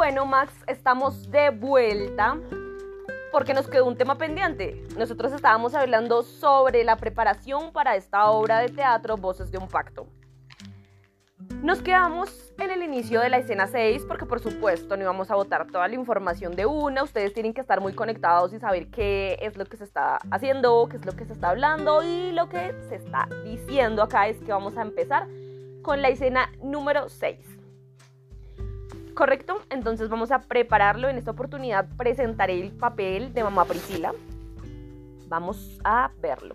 Bueno, Max, estamos de vuelta porque nos quedó un tema pendiente. Nosotros estábamos hablando sobre la preparación para esta obra de teatro Voces de un Pacto. Nos quedamos en el inicio de la escena 6 porque por supuesto no íbamos a botar toda la información de una, ustedes tienen que estar muy conectados y saber qué es lo que se está haciendo, qué es lo que se está hablando y lo que se está diciendo acá es que vamos a empezar con la escena número 6. ¿Correcto? Entonces vamos a prepararlo. En esta oportunidad presentaré el papel de mamá Priscila. Vamos a verlo.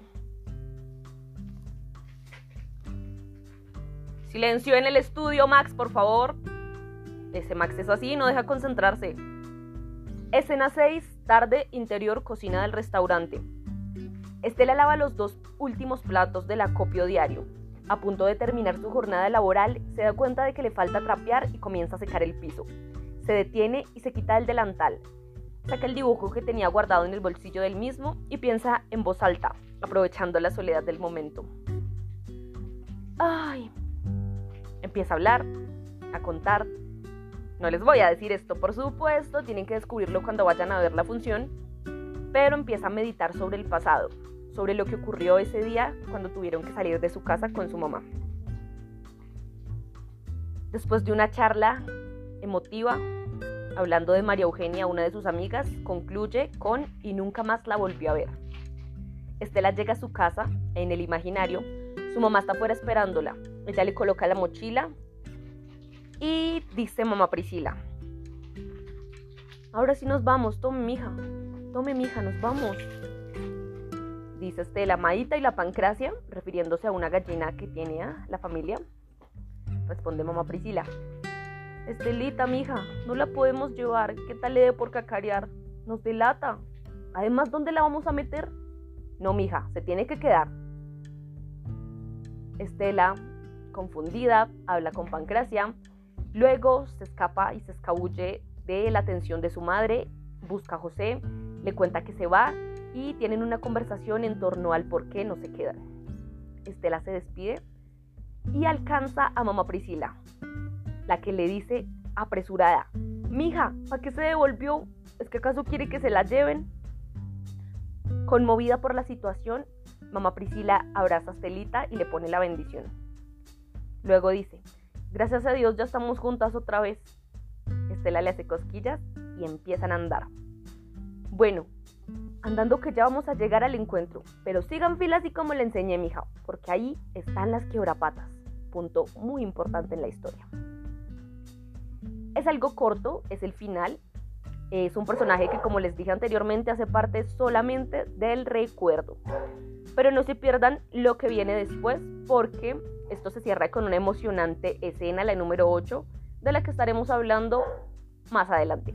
Silencio en el estudio, Max, por favor. Ese Max es así, no deja concentrarse. Escena 6, tarde, interior, cocina del restaurante. Estela lava los dos últimos platos del acopio diario. A punto de terminar su jornada laboral, se da cuenta de que le falta trapear y comienza a secar el piso. Se detiene y se quita el delantal. Saca el dibujo que tenía guardado en el bolsillo del mismo y piensa en voz alta, aprovechando la soledad del momento. ¡Ay! Empieza a hablar, a contar. No les voy a decir esto, por supuesto, tienen que descubrirlo cuando vayan a ver la función, pero empieza a meditar sobre el pasado, sobre lo que ocurrió ese día cuando tuvieron que salir de su casa con su mamá. Después de una charla emotiva, hablando de María Eugenia, una de sus amigas, concluye con y nunca más la volvió a ver. Estela llega a su casa, en el imaginario, su mamá está afuera esperándola. Ella le coloca la mochila y dice mamá Priscila, ahora sí nos vamos, tome mi hija, tome mi hija, nos vamos dice Estela, Maíta y la pancracia, refiriéndose a una gallina que tiene la familia. Responde mamá Priscila. Estelita, mija, no la podemos llevar. ¿Qué tal le dé por cacarear? Nos delata. Además, ¿dónde la vamos a meter? No, mija, se tiene que quedar. Estela, confundida, habla con Pancracia. Luego se escapa y se escabulle de la atención de su madre, busca a José, le cuenta que se va y tienen una conversación en torno al por qué no se quedan. Estela se despide y alcanza a mamá Priscila, la que le dice apresurada, mija, ¿para qué se devolvió? ¿Es que acaso quiere que se la lleven? Conmovida por la situación, mamá Priscila abraza a Estelita y le pone la bendición. Luego dice, gracias a Dios ya estamos juntas otra vez. Estela le hace cosquillas y empiezan a andar. Bueno, andando que ya vamos a llegar al encuentro, pero sigan filas así como le enseñé, mija, porque ahí están las quebrapatas. Punto muy importante en la historia. Es algo corto, es el final. Es un personaje que, como les dije anteriormente, hace parte solamente del recuerdo. Pero no se pierdan lo que viene después, porque esto se cierra con una emocionante escena, la número 8, de la que estaremos hablando más adelante.